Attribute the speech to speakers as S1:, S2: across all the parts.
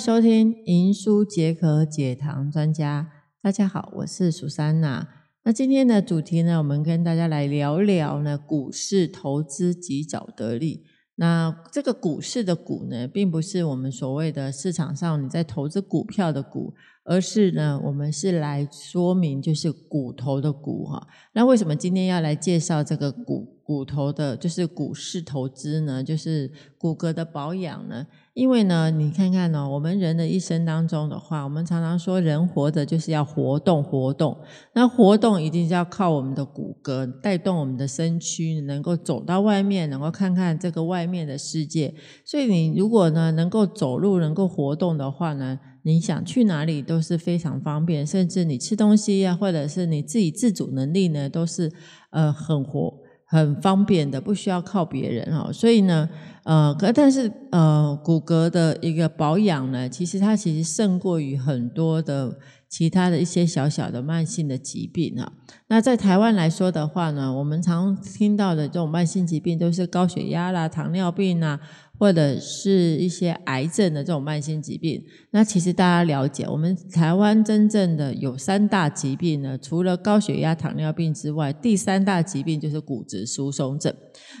S1: 收听银书解渴解糖专家。大家好，我是苏珊娜。那今天的主题呢，我们跟大家来聊聊呢，股市投资及早得利。那这个股市的股呢，并不是我们所谓的市场上你在投资股票的股，而是呢，我们是来说明就是骨头的骨哈。那为什么今天要来介绍这个骨骨头的，就是股市投资呢？就是骨骼的保养呢？因为呢，你看看呢，我们人的一生当中的话，我们常常说人活着就是要活动活动，那活动一定是要靠我们的骨骼带动我们的身躯，能够走到外面，能够看看这个外面的世界。所以你如果呢能够走路，能够活动的话呢，你想去哪里都是非常方便，甚至你吃东西呀，或者是你自己自主能力呢，都是呃很活很方便的，不需要靠别人哈。所以呢。呃，可但是呃，骨骼的一个保养呢，其实它其实胜过于很多的其他的一些小小的慢性的疾病啊。那在台湾来说的话呢，我们常听到的这种慢性疾病都是高血压啦、糖尿病啊。或者是一些癌症的这种慢性疾病，那其实大家了解，我们台湾真正的有三大疾病呢，除了高血压、糖尿病之外，第三大疾病就是骨质疏松症。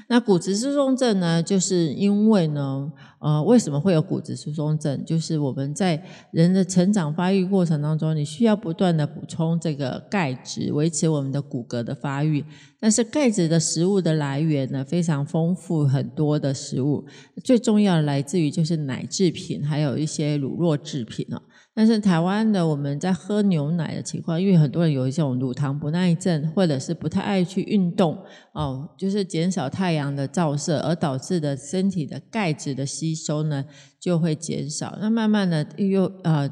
S1: 那骨质疏松症呢，就是因为呢。呃，为什么会有骨质疏松症？就是我们在人的成长发育过程当中，你需要不断的补充这个钙质，维持我们的骨骼的发育。但是钙质的食物的来源呢，非常丰富，很多的食物，最重要的来自于就是奶制品，还有一些乳酪制品啊。但是台湾的我们在喝牛奶的情况，因为很多人有一种乳糖不耐症，或者是不太爱去运动哦，就是减少太阳的照射，而导致的身体的钙质的吸收呢就会减少。那慢慢的又啊。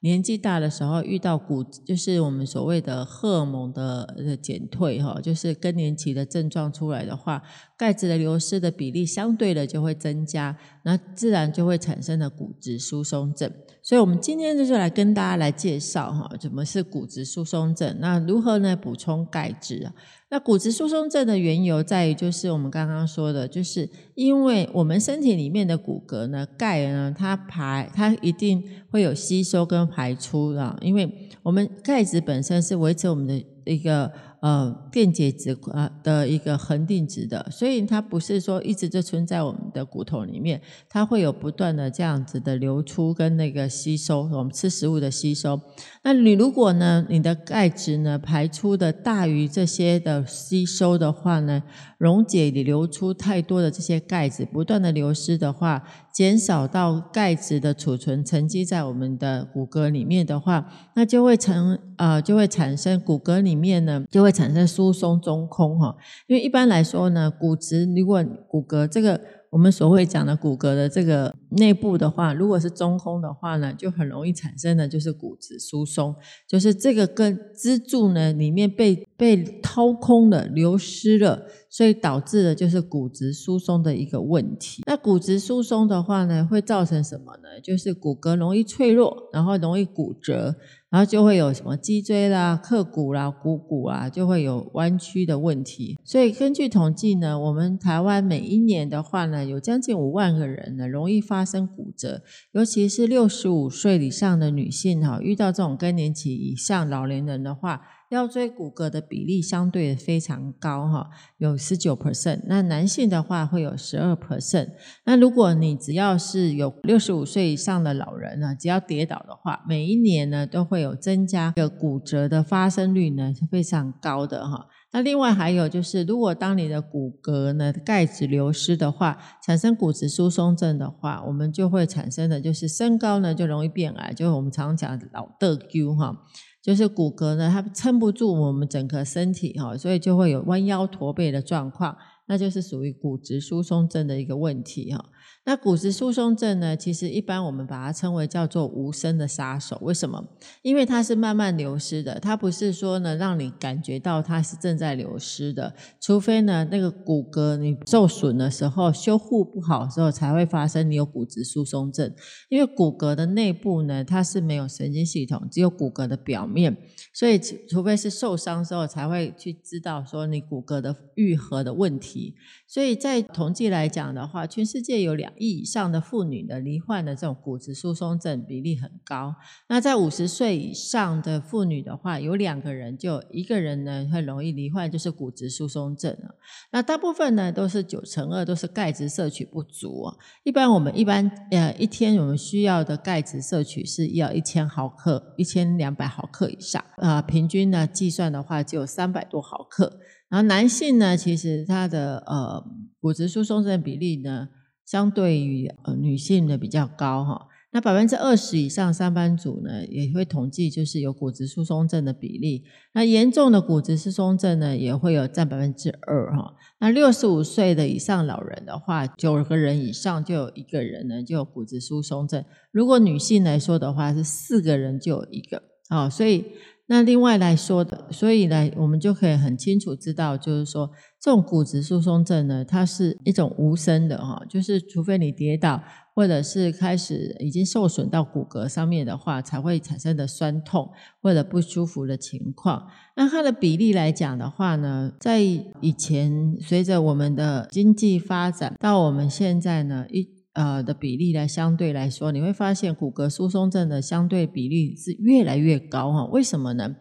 S1: 年纪大的时候遇到骨，就是我们所谓的荷尔蒙的减退哈，就是更年期的症状出来的话，钙质的流失的比例相对的就会增加，那自然就会产生了骨质疏松症。所以，我们今天就是来跟大家来介绍哈，什么是骨质疏松症，那如何呢补充钙质啊？那骨质疏松症的缘由在于，就是我们刚刚说的，就是因为我们身体里面的骨骼呢，钙呢，它排它一定会有吸收跟排出的，因为我们钙质本身是维持我们的一个。呃，电解质啊的一个恒定值的，所以它不是说一直就存在我们的骨头里面，它会有不断的这样子的流出跟那个吸收，我们吃食物的吸收。那你如果呢，你的钙质呢排出的大于这些的吸收的话呢，溶解你流出太多的这些钙质，不断的流失的话，减少到钙质的储存沉积在我们的骨骼里面的话，那就会成呃就会产生骨骼里面呢就会。产生疏松中空哈，因为一般来说呢，骨质如果骨骼这个我们所会讲的骨骼的这个内部的话，如果是中空的话呢，就很容易产生的就是骨质疏松，就是这个跟支柱呢里面被被掏空了、流失了，所以导致的就是骨质疏松的一个问题。那骨质疏松的话呢，会造成什么呢？就是骨骼容易脆弱，然后容易骨折。然后就会有什么脊椎啦、刻骨啦、股骨啊，就会有弯曲的问题。所以根据统计呢，我们台湾每一年的话呢，有将近五万个人呢容易发生骨折，尤其是六十五岁以上的女性哈，遇到这种更年期以上老年人的话。腰椎骨骼的比例相对非常高哈，有十九 percent。那男性的话会有十二 percent。那如果你只要是有六十五岁以上的老人呢，只要跌倒的话，每一年呢都会有增加的骨折的发生率呢是非常高的哈。那另外还有就是，如果当你的骨骼呢钙质流失的话，产生骨质疏松症的话，我们就会产生的就是身高呢就容易变矮，就是我们常讲的老的 Q 哈。就是骨骼呢，它撑不住我们整个身体哈，所以就会有弯腰驼背的状况，那就是属于骨质疏松症的一个问题哈。那骨质疏松症呢？其实一般我们把它称为叫做无声的杀手。为什么？因为它是慢慢流失的，它不是说呢让你感觉到它是正在流失的。除非呢那个骨骼你受损的时候，修护不好的时候，才会发生你有骨质疏松症。因为骨骼的内部呢，它是没有神经系统，只有骨骼的表面，所以除非是受伤之后，才会去知道说你骨骼的愈合的问题。所以在统计来讲的话，全世界有两亿以上的妇女的罹患的这种骨质疏松症比例很高。那在五十岁以上的妇女的话，有两个人就一个人呢会容易罹患就是骨质疏松症啊。那大部分呢都是九成二都是钙质摄取不足啊。一般我们一般呃一天我们需要的钙质摄取是要一千毫克，一千两百毫克以上啊。平均呢计算的话就有三百多毫克。然后男性呢，其实他的呃骨质疏松症比例呢，相对于呃女性的比较高哈。那百分之二十以上上班族呢，也会统计就是有骨质疏松症的比例。那严重的骨质疏松症呢，也会有占百分之二哈。那六十五岁的以上老人的话，九个人以上就有一个人呢就有骨质疏松症。如果女性来说的话，是四个人就有一个啊，所以。那另外来说的，所以呢，我们就可以很清楚知道，就是说，这种骨质疏松症呢，它是一种无声的哈，就是除非你跌倒，或者是开始已经受损到骨骼上面的话，才会产生的酸痛或者不舒服的情况。那它的比例来讲的话呢，在以前随着我们的经济发展到我们现在呢，一。呃的比例来相对来说，你会发现骨骼疏松症的相对比例是越来越高哈？为什么呢？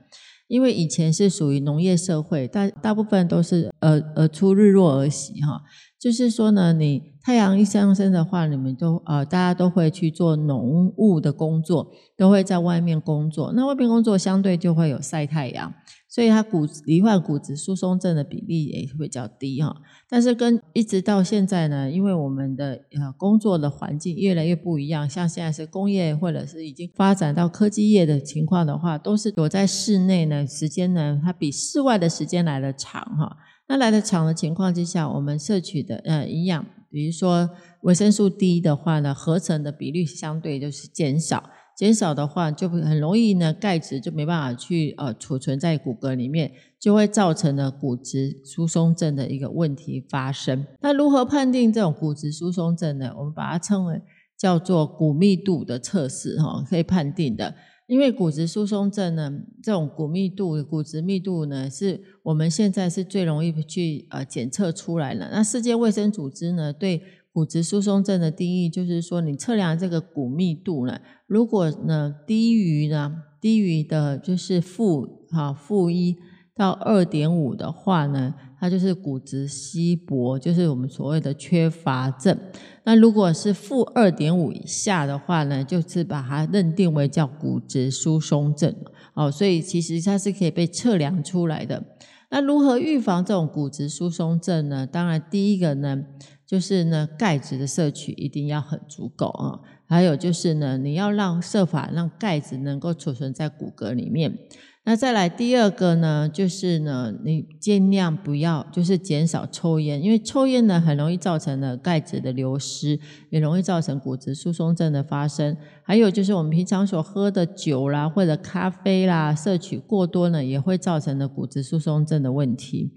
S1: 因为以前是属于农业社会，大大部分都是呃呃出日落而息哈，就是说呢，你太阳一上升的话，你们都呃大家都会去做农务的工作，都会在外面工作，那外面工作相对就会有晒太阳。所以它骨罹患骨质疏松症的比例也会比较低哈，但是跟一直到现在呢，因为我们的呃工作的环境越来越不一样，像现在是工业或者是已经发展到科技业的情况的话，都是躲在室内呢，时间呢它比室外的时间来的长哈。那来的长的情况之下，我们摄取的呃营养，比如说维生素 D 的话呢，合成的比率相对就是减少。减少的话，就很容易呢，钙质就没办法去呃储存在骨骼里面，就会造成了骨质疏松症的一个问题发生。那如何判定这种骨质疏松症呢？我们把它称为叫做骨密度的测试哈，可以判定的。因为骨质疏松症呢，这种骨密度、骨质密度呢，是我们现在是最容易去呃检测出来的。那世界卫生组织呢，对骨质疏松症的定义就是说，你测量这个骨密度呢，如果呢低于呢低于的就是负哈负一到二点五的话呢，它就是骨质稀薄，就是我们所谓的缺乏症。那如果是负二点五以下的话呢，就是把它认定为叫骨质疏松症。哦，所以其实它是可以被测量出来的。那如何预防这种骨质疏松症呢？当然，第一个呢。就是呢，钙质的摄取一定要很足够啊。还有就是呢，你要让设法让钙质能够储存在骨骼里面。那再来第二个呢，就是呢，你尽量不要就是减少抽烟，因为抽烟呢很容易造成了钙质的流失，也容易造成骨质疏松症的发生。还有就是我们平常所喝的酒啦或者咖啡啦，摄取过多呢，也会造成了骨质疏松症的问题。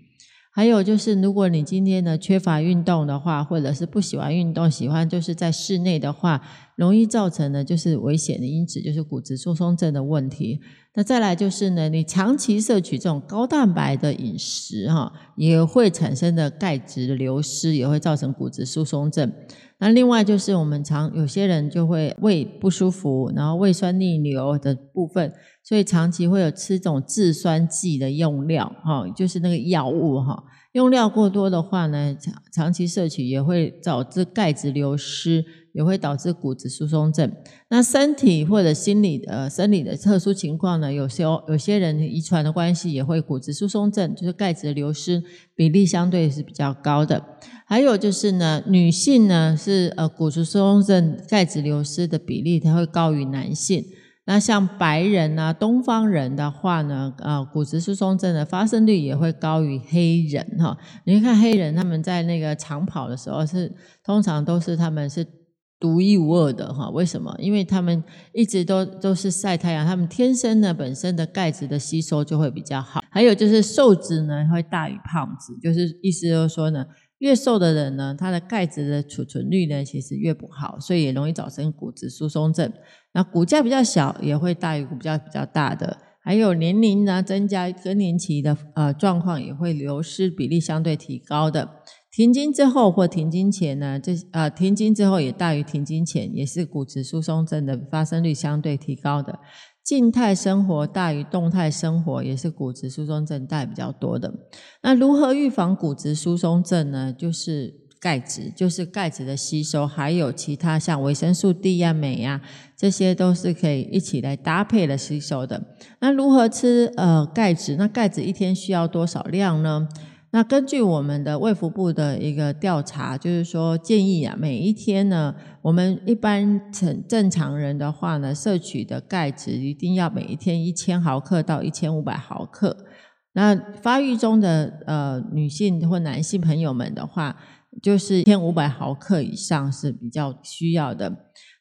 S1: 还有就是，如果你今天呢缺乏运动的话，或者是不喜欢运动，喜欢就是在室内的话，容易造成的就是危险的因子，就是骨质疏松症的问题。那再来就是呢，你长期摄取这种高蛋白的饮食哈，也会产生的钙质流失，也会造成骨质疏松症。那另外就是我们常有些人就会胃不舒服，然后胃酸逆流的部分，所以长期会有吃这种制酸剂的用料，哈，就是那个药物哈，用料过多的话呢，长长期摄取也会导致钙质流失。也会导致骨质疏松症。那身体或者心理的生理的特殊情况呢？有些有些人遗传的关系也会骨质疏松症，就是钙质流失比例相对是比较高的。还有就是呢，女性呢是呃骨质疏松症钙质流失的比例它会高于男性。那像白人啊、东方人的话呢，呃，骨质疏松症的发生率也会高于黑人哈。你看黑人他们在那个长跑的时候是通常都是他们是。独一无二的哈，为什么？因为他们一直都都是晒太阳，他们天生呢本身的钙质的吸收就会比较好。还有就是瘦子呢会大于胖子，就是意思就是说呢，越瘦的人呢，他的钙质的储存率呢其实越不好，所以也容易造成骨质疏松症。那骨架比较小也会大于骨架比较大的。还有年龄呢增加更年期的呃状况也会流失比例相对提高的。停经之后或停经前呢，这呃停经之后也大于停经前，也是骨质疏松症的发生率相对提高的。静态生活大于动态生活，也是骨质疏松症带比较多的。那如何预防骨质疏松症呢？就是钙质，就是钙质的吸收，还有其他像维生素 D 呀、镁呀，这些都是可以一起来搭配的吸收的。那如何吃呃钙质？那钙质一天需要多少量呢？那根据我们的卫福部的一个调查，就是说建议啊，每一天呢，我们一般正正常人的话呢，摄取的钙质一定要每一天一千毫克到一千五百毫克。那发育中的呃女性或男性朋友们的话，就是一千五百毫克以上是比较需要的。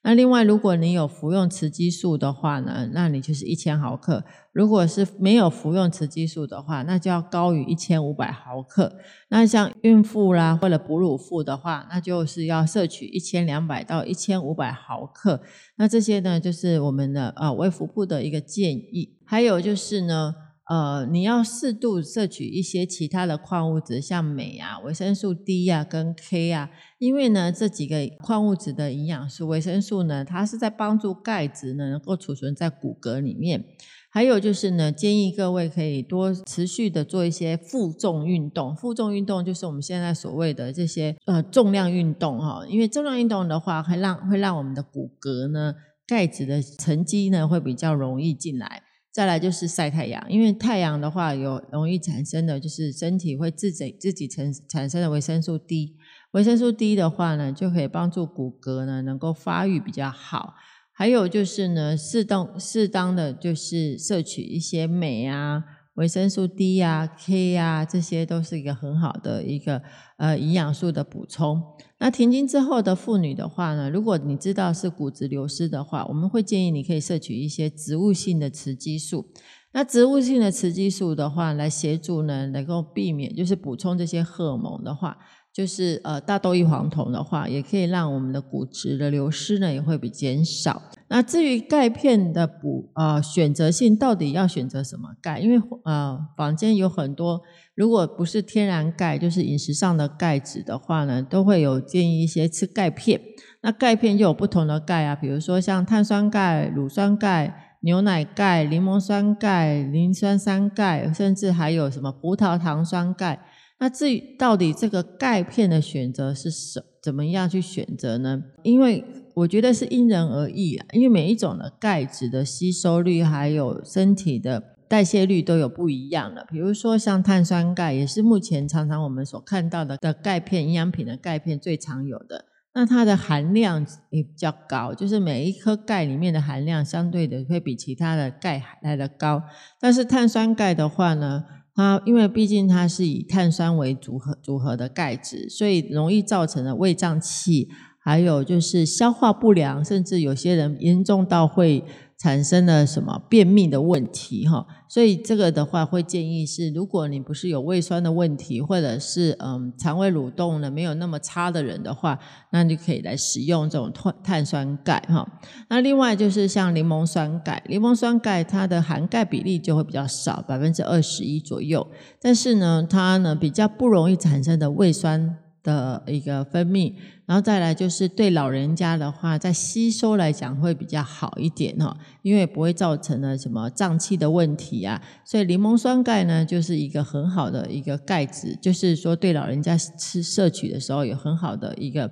S1: 那另外，如果你有服用雌激素的话呢，那你就是一千毫克；如果是没有服用雌激素的话，那就要高于一千五百毫克。那像孕妇啦或者哺乳妇的话，那就是要摄取一千两百到一千五百毫克。那这些呢，就是我们的呃微服部的一个建议。还有就是呢。呃，你要适度摄取一些其他的矿物质，像镁啊、维生素 D 啊、跟 K 啊，因为呢这几个矿物质的营养素，维生素呢，它是在帮助钙质呢能够储存在骨骼里面。还有就是呢，建议各位可以多持续的做一些负重运动。负重运动就是我们现在所谓的这些呃重量运动哈，因为重量运动的话，会让会让我们的骨骼呢钙质的沉积呢会比较容易进来。再来就是晒太阳，因为太阳的话有容易产生的就是身体会自己自己产产生的维生素 D，维生素 D 的话呢，就可以帮助骨骼呢能够发育比较好。还有就是呢，适当适当的就是摄取一些镁啊。维生素 D 啊、K 啊，这些都是一个很好的一个呃营养素的补充。那停经之后的妇女的话呢，如果你知道是骨质流失的话，我们会建议你可以摄取一些植物性的雌激素。那植物性的雌激素的话，来协助呢，能够避免就是补充这些荷尔蒙的话。就是呃大豆异黄酮的话，也可以让我们的骨质的流失呢也会比减少。那至于钙片的补呃选择性，到底要选择什么钙？因为呃坊间有很多，如果不是天然钙，就是饮食上的钙质的话呢，都会有建议一些吃钙片。那钙片就有不同的钙啊，比如说像碳酸钙、乳酸钙、牛奶钙、柠檬酸钙、磷酸三钙，甚至还有什么葡萄糖酸钙。那至于到底这个钙片的选择是什怎么样去选择呢？因为我觉得是因人而异啊，因为每一种的钙质的吸收率还有身体的代谢率都有不一样的。比如说像碳酸钙，也是目前常常我们所看到的的钙片营养品的钙片最常有的，那它的含量也比较高，就是每一颗钙里面的含量相对的会比其他的钙来的高。但是碳酸钙的话呢？它因为毕竟它是以碳酸为组合组合的钙质，所以容易造成了胃胀气，还有就是消化不良，甚至有些人严重到会。产生了什么便秘的问题哈？所以这个的话会建议是，如果你不是有胃酸的问题，或者是嗯肠胃蠕动呢没有那么差的人的话，那你就可以来使用这种碳碳酸钙哈。那另外就是像柠檬酸钙，柠檬酸钙它的含钙比例就会比较少，百分之二十一左右，但是呢它呢比较不容易产生的胃酸。的一个分泌，然后再来就是对老人家的话，在吸收来讲会比较好一点哦，因为不会造成了什么胀气的问题啊，所以柠檬酸钙呢就是一个很好的一个钙质，就是说对老人家吃摄取的时候有很好的一个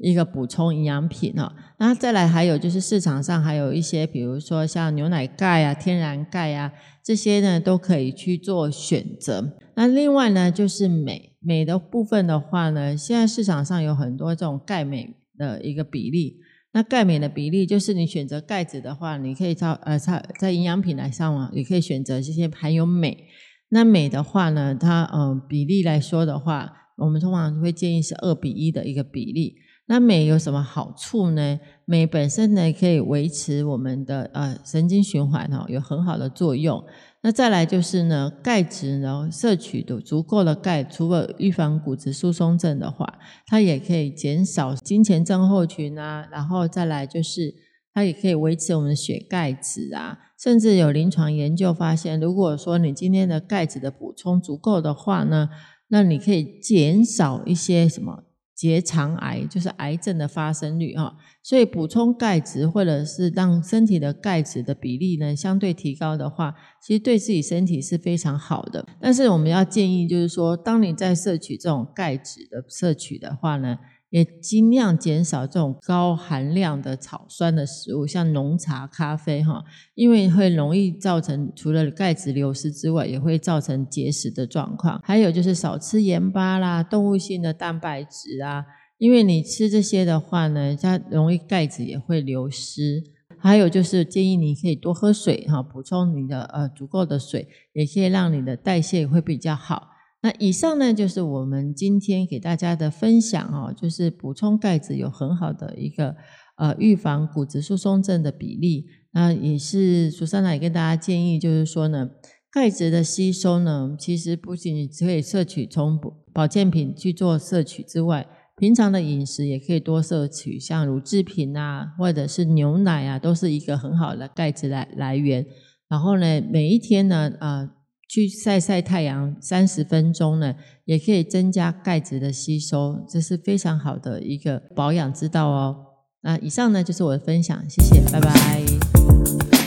S1: 一个补充营养品哈。那再来还有就是市场上还有一些，比如说像牛奶钙啊、天然钙啊这些呢都可以去做选择。那另外呢就是镁。镁的部分的话呢，现在市场上有很多这种钙镁的一个比例。那钙镁的比例，就是你选择钙质的话，你可以在呃在在营养品来上网，也可以选择这些含有镁。那镁的话呢，它嗯比例来说的话，我们通常会建议是二比一的一个比例。那镁有什么好处呢？镁本身呢可以维持我们的呃神经循环哦，有很好的作用。那再来就是呢，钙质呢摄取的足够的钙，除了预防骨质疏松症的话，它也可以减少金钱症候群啊。然后再来就是它也可以维持我们的血钙质啊。甚至有临床研究发现，如果说你今天的钙质的补充足够的话呢，那你可以减少一些什么结肠癌，就是癌症的发生率哈。所以补充钙质，或者是让身体的钙质的比例呢相对提高的话，其实对自己身体是非常好的。但是我们要建议，就是说，当你在摄取这种钙质的摄取的话呢，也尽量减少这种高含量的草酸的食物，像浓茶、咖啡哈，因为会容易造成除了钙质流失之外，也会造成结石的状况。还有就是少吃盐巴啦，动物性的蛋白质啊。因为你吃这些的话呢，它容易钙质也会流失。还有就是建议你可以多喝水哈，补充你的呃足够的水，也可以让你的代谢会比较好。那以上呢就是我们今天给大家的分享哦，就是补充钙质有很好的一个呃预防骨质疏松症的比例。那也是苏珊娜也跟大家建议，就是说呢，钙质的吸收呢，其实不仅只可以摄取从保健品去做摄取之外。平常的饮食也可以多摄取，像乳制品啊，或者是牛奶啊，都是一个很好的钙质来来源。然后呢，每一天呢，啊，去晒晒太阳三十分钟呢，也可以增加钙质的吸收，这是非常好的一个保养之道哦。那以上呢就是我的分享，谢谢，拜拜。